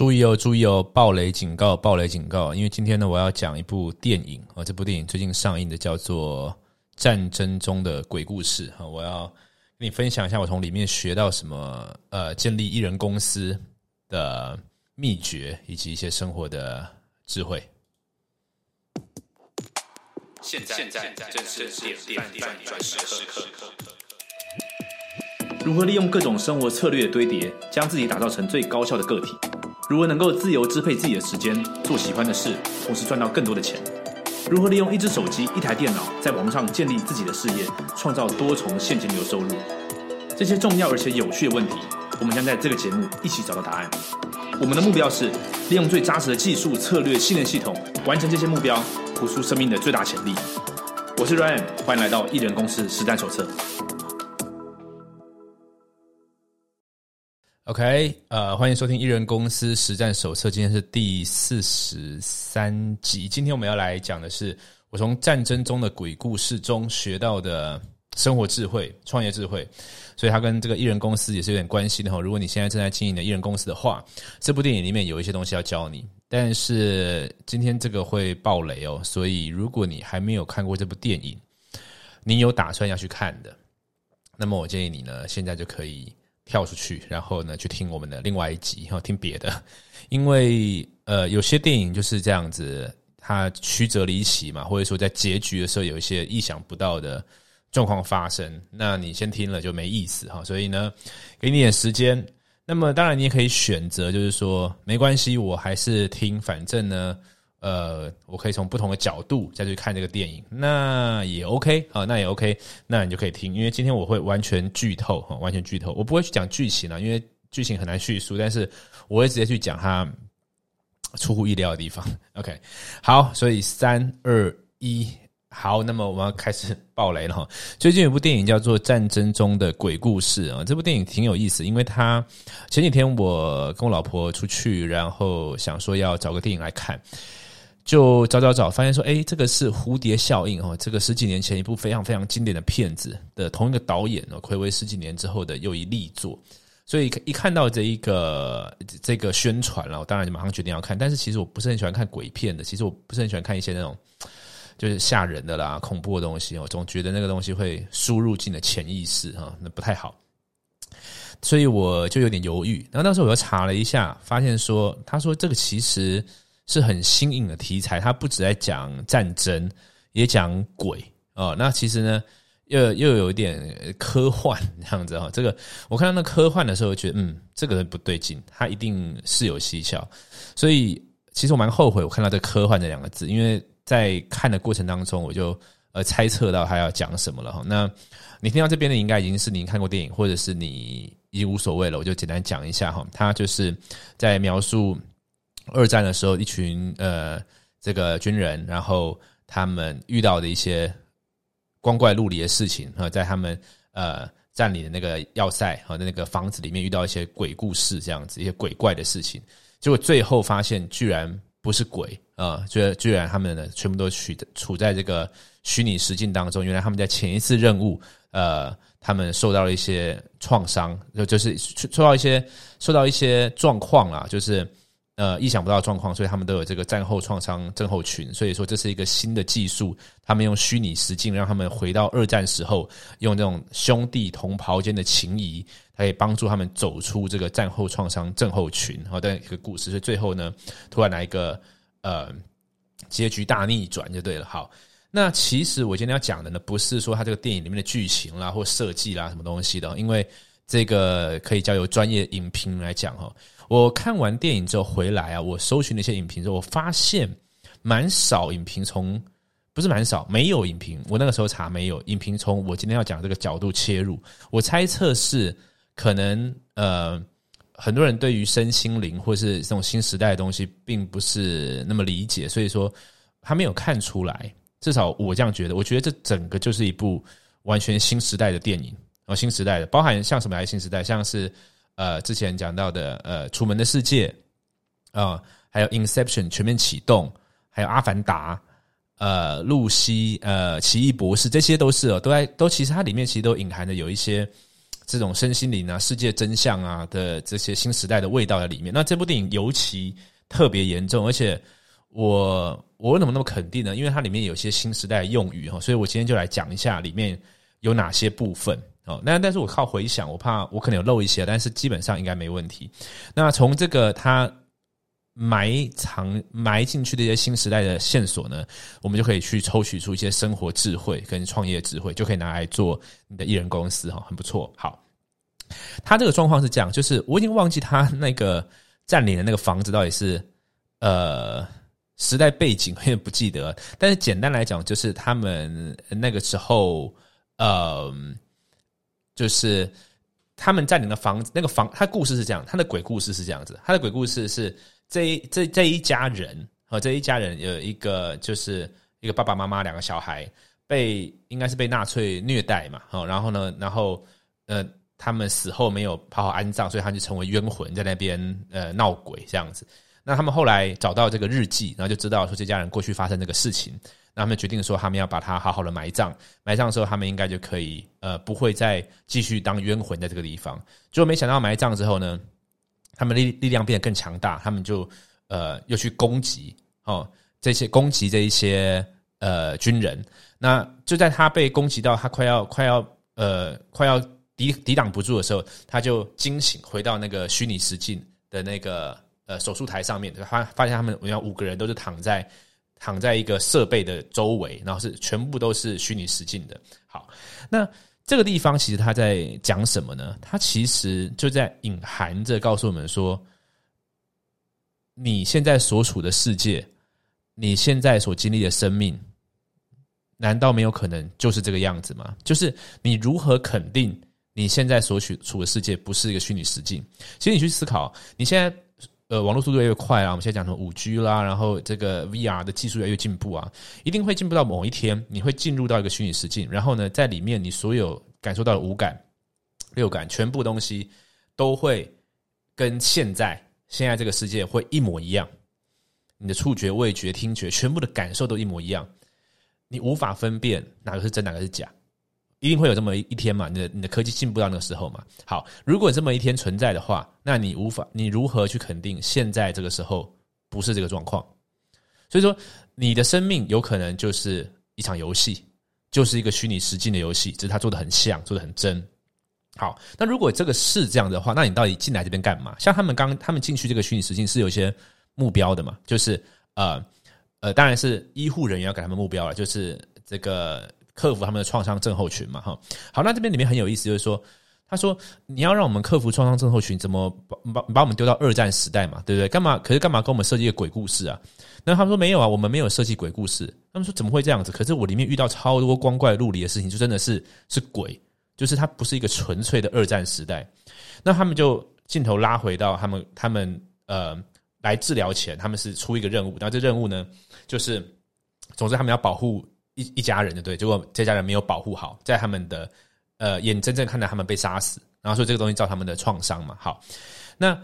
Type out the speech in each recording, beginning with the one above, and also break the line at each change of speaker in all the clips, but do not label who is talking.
注意哦，注意哦！暴雷警告，暴雷警告！因为今天呢，我要讲一部电影啊，这部电影最近上映的叫做《战争中的鬼故事》哈，我要跟你分享一下我从里面学到什么，呃，建立艺人公司的秘诀以及一些生活的智慧。
现在，现在正是点点转转时刻。
如何利用各种生活策略堆叠，将自己打造成最高效的个体？如何能够自由支配自己的时间，做喜欢的事，同时赚到更多的钱？如何利用一只手机、一台电脑，在网上建立自己的事业，创造多重现金流收入？这些重要而且有趣的问题，我们将在这个节目一起找到答案。我们的目标是利用最扎实的技术、策略、信任系统，完成这些目标，活出生命的最大潜力。我是 Ryan，欢迎来到艺人公司实战手册。
OK，呃，欢迎收听《艺人公司实战手册》，今天是第四十三集。今天我们要来讲的是我从战争中的鬼故事中学到的生活智慧、创业智慧，所以它跟这个艺人公司也是有点关系的哈。如果你现在正在经营的艺人公司的话，这部电影里面有一些东西要教你，但是今天这个会爆雷哦，所以如果你还没有看过这部电影，你有打算要去看的，那么我建议你呢，现在就可以。跳出去，然后呢，去听我们的另外一集，然 后听别的，因为呃，有些电影就是这样子，它曲折离奇嘛，或者说在结局的时候有一些意想不到的状况发生，那你先听了就没意思哈。所以呢，给你点时间。那么当然，你也可以选择，就是说没关系，我还是听，反正呢。呃，我可以从不同的角度再去看这个电影，那也 OK 啊，那也 OK，那你就可以听，因为今天我会完全剧透哈，完全剧透，我不会去讲剧情了，因为剧情很难叙述，但是我会直接去讲它出乎意料的地方。OK，好，所以三二一，好，那么我们要开始爆雷了哈。最近有部电影叫做《战争中的鬼故事》啊，这部电影挺有意思，因为它前几天我跟我老婆出去，然后想说要找个电影来看。就找找找，发现说，哎，这个是蝴蝶效应哦，这个十几年前一部非常非常经典的片子的同一个导演哦，暌违十几年之后的又一力作，所以一看到这一个这个宣传了，我当然就马上决定要看。但是其实我不是很喜欢看鬼片的，其实我不是很喜欢看一些那种就是吓人的啦、恐怖的东西，我总觉得那个东西会输入进的潜意识哈，那不太好，所以我就有点犹豫。然后那时我又查了一下，发现说，他说这个其实。是很新颖的题材，它不止在讲战争，也讲鬼哦。那其实呢，又又有一点科幻这样子哈。这个我看到那科幻的时候，觉得嗯，这个人不对劲，他一定是有蹊跷。所以其实我蛮后悔我看到这科幻这两个字，因为在看的过程当中，我就呃猜测到他要讲什么了哈。那你听到这边的，应该已经是你看过电影，或者是你已经无所谓了。我就简单讲一下哈，他就是在描述。二战的时候，一群呃，这个军人，然后他们遇到的一些光怪陆离的事情啊，在他们呃占领的那个要塞和那个房子里面遇到一些鬼故事，这样子一些鬼怪的事情，结果最后发现居然不是鬼啊，居居然他们呢全部都处处在这个虚拟实境当中，原来他们在前一次任务，呃，他们受到了一些创伤，就就是受到一些受到一些状况啊，就是。呃，意想不到的状况，所以他们都有这个战后创伤症候群。所以说，这是一个新的技术，他们用虚拟实境让他们回到二战时候，用这种兄弟同袍间的情谊，可以帮助他们走出这个战后创伤症候群。好的一个故事，所以最后呢，突然来一个呃结局大逆转就对了。好，那其实我今天要讲的呢，不是说他这个电影里面的剧情啦或设计啦什么东西的，因为这个可以交由专业影评来讲哈。我看完电影之后回来啊，我搜寻了一些影评之后，我发现蛮少影评从不是蛮少，没有影评。我那个时候查没有影评从我今天要讲这个角度切入。我猜测是可能呃，很多人对于身心灵或是这种新时代的东西并不是那么理解，所以说他没有看出来。至少我这样觉得，我觉得这整个就是一部完全新时代的电影哦，新时代的，包含像什么来新时代，像是。呃，之前讲到的呃，《楚门的世界》啊，还有《Inception》全面启动，还有《阿凡达》呃，《露西》呃，《奇异博士》这些都是哦，都在都其实它里面其实都隐含的有一些这种身心灵啊、世界真相啊的这些新时代的味道在里面。那这部电影尤其特别严重，而且我我为什么那么肯定呢？因为它里面有些新时代的用语哈，所以我今天就来讲一下里面有哪些部分哦。那但是我靠回想，我怕我可能有漏一些，但是基本上应该没问题。那从这个他。埋藏埋进去的一些新时代的线索呢，我们就可以去抽取出一些生活智慧跟创业智慧，就可以拿来做你的艺人公司哈，很不错。好，他这个状况是这样，就是我已经忘记他那个占领的那个房子到底是呃时代背景，有点不记得。但是简单来讲，就是他们那个时候呃，就是他们占领的房子，那个房，他故事是这样，他的鬼故事是这样子，他的鬼故事是。这这这一家人和这一家人有一个就是一个爸爸妈妈两个小孩被应该是被纳粹虐待嘛，哦，然后呢，然后呃他们死后没有好好安葬，所以他就成为冤魂在那边呃闹鬼这样子。那他们后来找到这个日记，然后就知道说这家人过去发生这个事情，那他们决定说他们要把他好好的埋葬，埋葬的时候他们应该就可以呃不会再继续当冤魂在这个地方。结果没想到埋葬之后呢。他们力力量变得更强大，他们就呃又去攻击哦这些攻击这一些呃军人，那就在他被攻击到他快要快要呃快要抵抵挡不住的时候，他就惊醒，回到那个虚拟实境的那个呃手术台上面，发发现他们有五个人都是躺在躺在一个设备的周围，然后是全部都是虚拟实境的。好，那。这个地方其实他在讲什么呢？他其实就在隐含着告诉我们说，你现在所处的世界，你现在所经历的生命，难道没有可能就是这个样子吗？就是你如何肯定你现在所处处的世界不是一个虚拟实境？其实你去思考，你现在。呃，网络速度越来越快啊！我们现在讲什么五 G 啦，然后这个 VR 的技术越来越进步啊，一定会进步到某一天，你会进入到一个虚拟实境，然后呢，在里面你所有感受到的五感、六感，全部东西都会跟现在现在这个世界会一模一样。你的触觉、味觉、听觉，全部的感受都一模一样，你无法分辨哪个是真，哪个是假。一定会有这么一天嘛？你的你的科技进步到那个时候嘛？好，如果这么一天存在的话，那你无法，你如何去肯定现在这个时候不是这个状况？所以说，你的生命有可能就是一场游戏，就是一个虚拟实境的游戏，只是它做的很像，做的很真。好，那如果这个是这样的话，那你到底进来这边干嘛？像他们刚他们进去这个虚拟实境是有一些目标的嘛？就是呃呃，当然是医护人员要给他们目标了，就是这个。克服他们的创伤症候群嘛，哈，好，那这边里面很有意思，就是说，他说你要让我们克服创伤症候群，怎么把把把我们丢到二战时代嘛，对不对？干嘛？可是干嘛给我们设计一个鬼故事啊？那他们说没有啊，我们没有设计鬼故事。他们说怎么会这样子？可是我里面遇到超多光怪陆离的事情，就真的是是鬼，就是它不是一个纯粹的二战时代。那他们就镜头拉回到他们他们呃来治疗前，他们是出一个任务，然后这任务呢，就是总之他们要保护。一一家人的对，结果这家人没有保护好，在他们的呃眼睁睁看到他们被杀死，然后说这个东西造他们的创伤嘛。好，那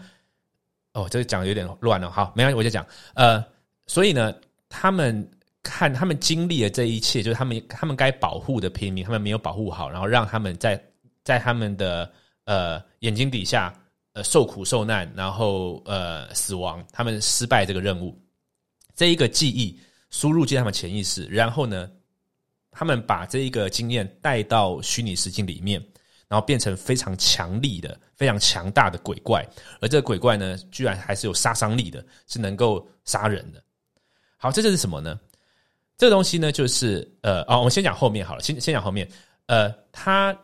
哦，这个讲的有点乱了。好，没关系，我就讲。呃，所以呢，他们看他们经历了这一切，就是他们他们该保护的平民，他们没有保护好，然后让他们在在他们的呃眼睛底下呃受苦受难，然后呃死亡，他们失败这个任务，这一个记忆输入进他们潜意识，然后呢？他们把这一个经验带到虚拟实境里面，然后变成非常强力的、非常强大的鬼怪，而这个鬼怪呢，居然还是有杀伤力的，是能够杀人的。好，这就是什么呢？这个东西呢，就是呃，哦，我们先讲后面好了，先先讲后面。呃，他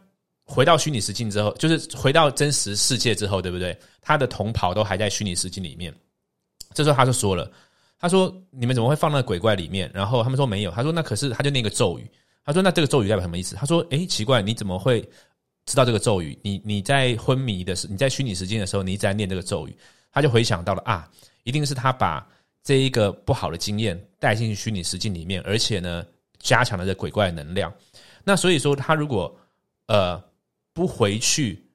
回到虚拟实境之后，就是回到真实世界之后，对不对？他的同袍都还在虚拟实境里面。这时候他就说了，他说：“你们怎么会放那个鬼怪里面？”然后他们说：“没有。”他说：“那可是他就那个咒语。”他说：“那这个咒语代表什么意思？”他说：“诶，奇怪，你怎么会知道这个咒语？你你在昏迷的时，你在虚拟时间的时候，你一直在念这个咒语。”他就回想到了啊，一定是他把这一个不好的经验带进去虚拟实境里面，而且呢，加强了这鬼怪的能量。那所以说，他如果呃不回去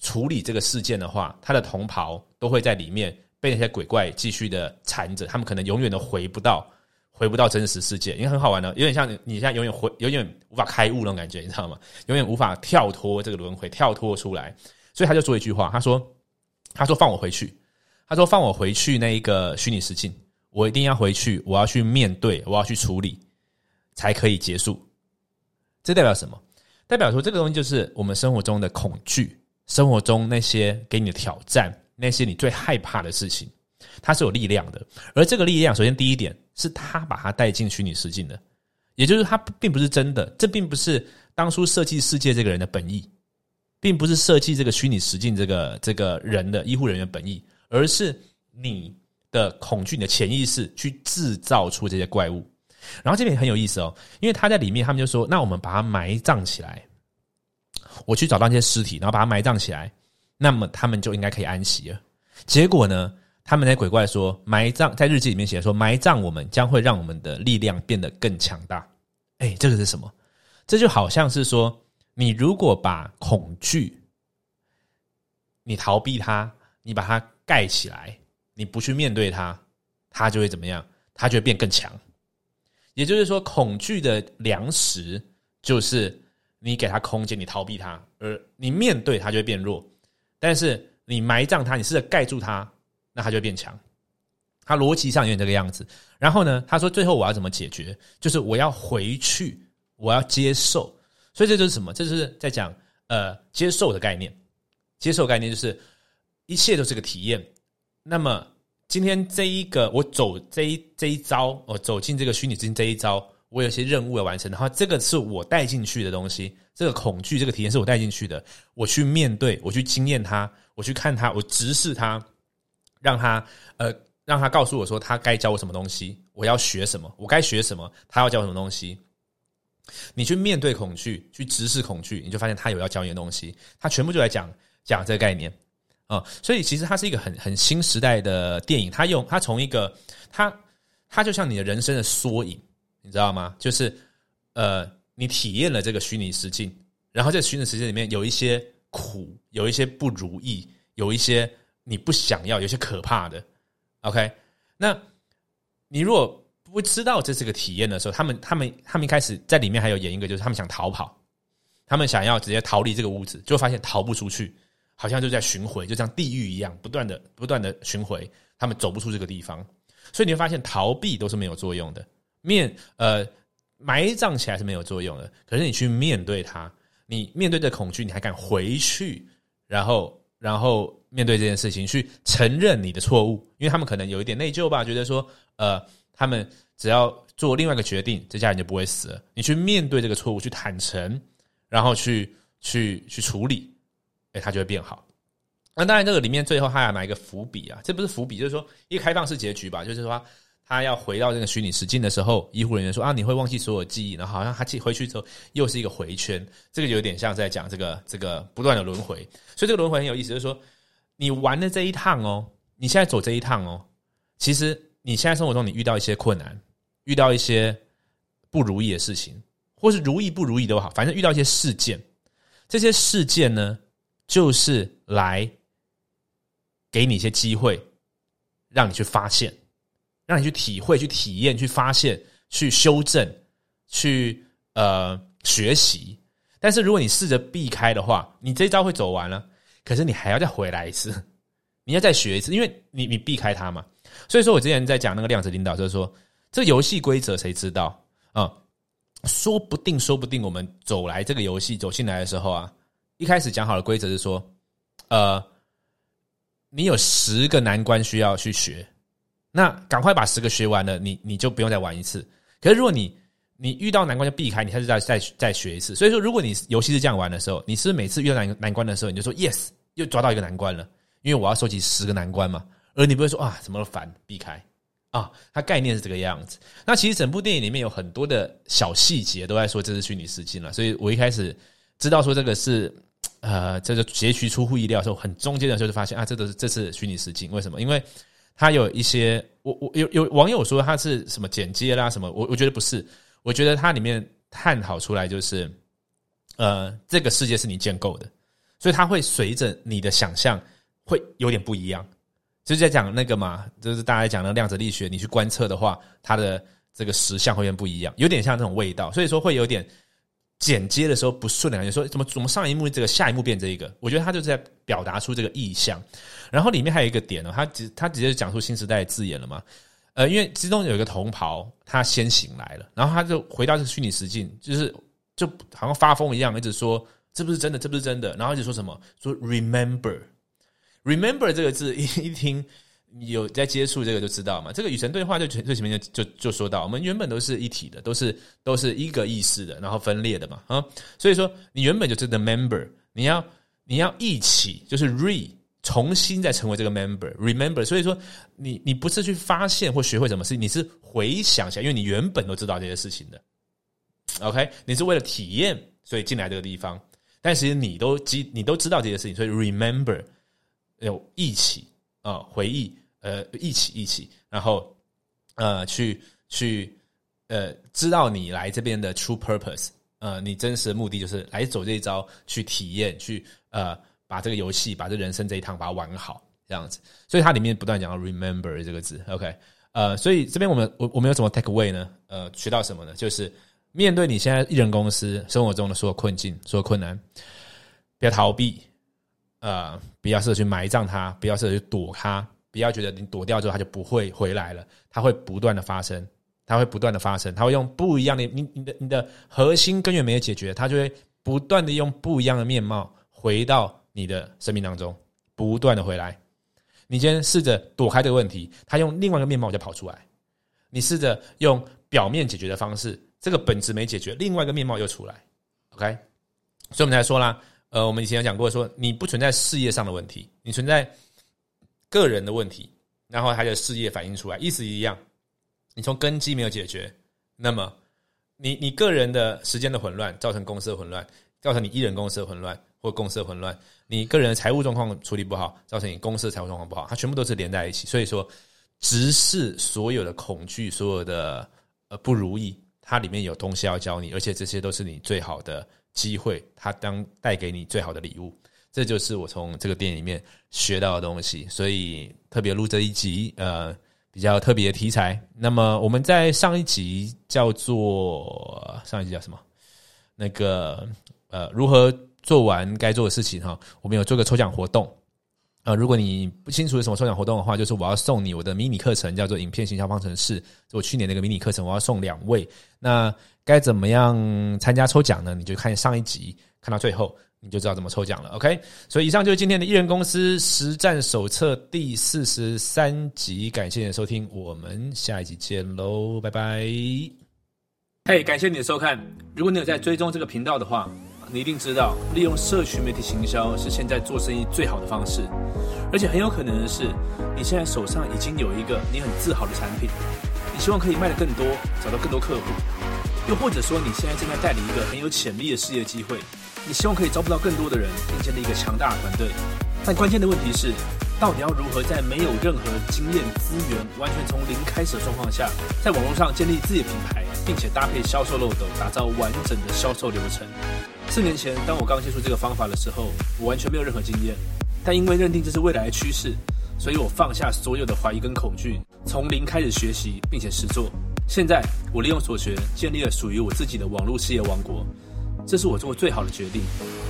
处理这个事件的话，他的同袍都会在里面被那些鬼怪继续的缠着，他们可能永远都回不到回不到真实世界，因为很好玩的，有点像你你现在永远回，永远无法开悟那种感觉，你知道吗？永远无法跳脱这个轮回，跳脱出来。所以他就说一句话，他说：“他说放我回去，他说放我回去那一个虚拟世界，我一定要回去，我要去面对，我要去处理，才可以结束。这代表什么？代表说这个东西就是我们生活中的恐惧，生活中那些给你的挑战，那些你最害怕的事情。”它是有力量的，而这个力量，首先第一点是他把它带进虚拟世界的，也就是它并不是真的，这并不是当初设计世界这个人的本意，并不是设计这个虚拟实境这个这个人的医护人员本意，而是你的恐惧、你的潜意识去制造出这些怪物。然后这边很有意思哦，因为他在里面，他们就说：“那我们把它埋葬起来，我去找到那些尸体，然后把它埋葬起来，那么他们就应该可以安息了。”结果呢？他们那鬼怪说，埋葬在日记里面写说，埋葬我们将会让我们的力量变得更强大。哎，这个是什么？这就好像是说，你如果把恐惧，你逃避它，你把它盖起来，你不去面对它，它就会怎么样？它就会变更强。也就是说，恐惧的粮食就是你给它空间，你逃避它，而你面对它就会变弱。但是你埋葬它，你试着盖住它。那他就变强，他逻辑上有点这个样子。然后呢，他说最后我要怎么解决？就是我要回去，我要接受。所以这就是什么？这就是在讲呃接受的概念。接受概念就是一切都是个体验。那么今天这一个我走这一这一招，我走进这个虚拟之境这一招，我有些任务要完成。然后这个是我带进去的东西，这个恐惧，这个体验是我带进去的。我去面对，我去经验它，我去看它，我直视它。让他呃，让他告诉我说他该教我什么东西，我要学什么，我该学什么，他要教什么东西。你去面对恐惧，去直视恐惧，你就发现他有要教你的东西。他全部就来讲讲这个概念啊，所以其实它是一个很很新时代的电影。他用他从一个他他就像你的人生的缩影，你知道吗？就是呃，你体验了这个虚拟实境，然后在虚拟实境里面有一些苦，有一些不如意，有一些。你不想要有些可怕的，OK？那你如果不知道这是个体验的时候，他们他们他们一开始在里面还有演一个，就是他们想逃跑，他们想要直接逃离这个屋子，就发现逃不出去，好像就在巡回，就像地狱一样，不断的不断的巡回，他们走不出这个地方，所以你会发现逃避都是没有作用的，面呃埋葬起来是没有作用的，可是你去面对它，你面对这恐惧，你还敢回去，然后。然后面对这件事情，去承认你的错误，因为他们可能有一点内疚吧，觉得说，呃，他们只要做另外一个决定，这家人就不会死了。你去面对这个错误，去坦诚，然后去去去处理，哎，他就会变好。那当然，这个里面最后他要埋一个伏笔啊，这不是伏笔，就是说一个开放式结局吧，就是说。他要回到这个虚拟实境的时候，医护人员说：“啊，你会忘记所有记忆，然后好像他回去之后又是一个回圈，这个有点像在讲这个这个不断的轮回。所以这个轮回很有意思，就是说你玩的这一趟哦，你现在走这一趟哦，其实你现在生活中你遇到一些困难，遇到一些不如意的事情，或是如意不如意都好，反正遇到一些事件，这些事件呢，就是来给你一些机会，让你去发现。”让你去体会、去体验、去发现、去修正、去呃学习。但是如果你试着避开的话，你这一招会走完了，可是你还要再回来一次，你要再学一次，因为你你避开它嘛。所以说我之前在讲那个量子领导，就是说这游戏规则谁知道啊？说不定，说不定我们走来这个游戏走进来的时候啊，一开始讲好的规则是说，呃，你有十个难关需要去学。那赶快把十个学完了，你你就不用再玩一次。可是如果你你遇到难关就避开，你还是再再再学一次。所以说，如果你游戏是这样玩的时候，你是是每次遇到难难关的时候，你就说 yes，又抓到一个难关了，因为我要收集十个难关嘛。而你不会说啊，怎么烦，避开啊？它概念是这个样子。那其实整部电影里面有很多的小细节都在说这是虚拟世界了。所以我一开始知道说这个是呃这个结局出乎意料的时候，很中间的时候就发现啊，这都是这是虚拟世界。为什么？因为它有一些，我我有有网友说它是什么剪接啦什么，我我觉得不是，我觉得它里面探讨出来就是，呃，这个世界是你建构的，所以它会随着你的想象会有点不一样，就是在讲那个嘛，就是大家讲的量子力学，你去观测的话，它的这个实相会变不一样，有点像那种味道，所以说会有点剪接的时候不顺的感觉。说怎么怎么上一幕这个下一幕变这一个，我觉得他就是在表达出这个意象。然后里面还有一个点呢，他直他直接讲出新时代的字眼了嘛？呃，因为其中有一个同袍，他先醒来了，然后他就回到这个虚拟实境，就是就好像发疯一样，一直说这不是真的，这不是真的，然后一直说什么？说 remember，remember 这个字一 一听。有在接触这个就知道嘛，这个与神对话就最前面就就就说到，我们原本都是一体的，都是都是一个意识的，然后分裂的嘛啊，所以说你原本就是 the member，你要你要一起就是 re 重新再成为这个 member remember，所以说你你不是去发现或学会什么事情，你是回想起来，因为你原本都知道这些事情的，OK，你是为了体验所以进来这个地方，但其实你都知你都知道这些事情，所以 remember 有一起啊回忆。呃，一起一起，然后呃，去去呃，知道你来这边的 true purpose，呃，你真实的目的就是来走这一招，去体验，去呃，把这个游戏，把这人生这一趟把它玩好，这样子。所以它里面不断讲到 remember 这个字，OK，呃，所以这边我们我我们有什么 take away 呢？呃，学到什么呢？就是面对你现在艺人公司生活中的所有困境、所有困难，不要逃避，呃，不要试着去埋葬它，不要试着去躲它。不要觉得你躲掉之后，它就不会回来了。它会不断的发生，它会不断的发生，它会用不一样的你你的你的核心根源没有解决，它就会不断的用不一样的面貌回到你的生命当中，不断的回来。你今天试着躲开这个问题，他用另外一个面貌就跑出来。你试着用表面解决的方式，这个本质没解决，另外一个面貌又出来。OK，所以我们才说啦，呃，我们以前有讲过，说你不存在事业上的问题，你存在。个人的问题，然后他的事业反映出来，意思一样。你从根基没有解决，那么你你个人的时间的混乱，造成公司的混乱，造成你一人公司的混乱或公司混乱。你个人的财务状况处理不好，造成你公司的财务状况不好，它全部都是连在一起。所以说，直视所有的恐惧，所有的呃不如意，它里面有东西要教你，而且这些都是你最好的机会，它当带给你最好的礼物。这就是我从这个电影里面学到的东西，所以特别录这一集，呃，比较特别的题材。那么我们在上一集叫做上一集叫什么？那个呃，如何做完该做的事情哈？我们有做个抽奖活动，呃，如果你不清楚有什么抽奖活动的话，就是我要送你我的迷你课程，叫做《影片形象方程式》，我去年那个迷你课程，我要送两位。那该怎么样参加抽奖呢？你就看上一集，看到最后。你就知道怎么抽奖了，OK？所以以上就是今天的艺人公司实战手册第四十三集，感谢你的收听，我们下一集见喽，拜拜。
嘿，感谢你的收看。如果你有在追踪这个频道的话，你一定知道，利用社群媒体行销是现在做生意最好的方式，而且很有可能的是，你现在手上已经有一个你很自豪的产品，你希望可以卖得更多，找到更多客户，又或者说你现在正在代理一个很有潜力的事业机会。你希望可以招募到更多的人，并建立一个强大的团队，但关键的问题是，到底要如何在没有任何经验、资源、完全从零开始的状况下，在网络上建立自己的品牌，并且搭配销售漏斗，打造完整的销售流程？四年前，当我刚接触这个方法的时候，我完全没有任何经验，但因为认定这是未来的趋势，所以我放下所有的怀疑跟恐惧，从零开始学习，并且实做。现在，我利用所学，建立了属于我自己的网络事业王国。这是我做过最好的决定。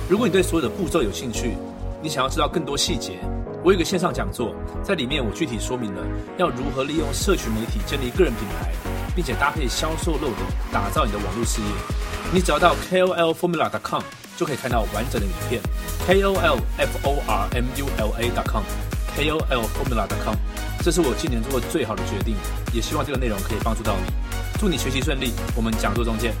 如果你对所有的步骤有兴趣，你想要知道更多细节，我有个线上讲座，在里面我具体说明了要如何利用社群媒体建立个人品牌，并且搭配销售漏斗打造你的网络事业。你只要到 KOLFormula.com 就可以看到完整的影片。KOLFormula.com，KOLFormula.com，这是我今年做的最好的决定，也希望这个内容可以帮助到你。祝你学习顺利，我们讲座中见。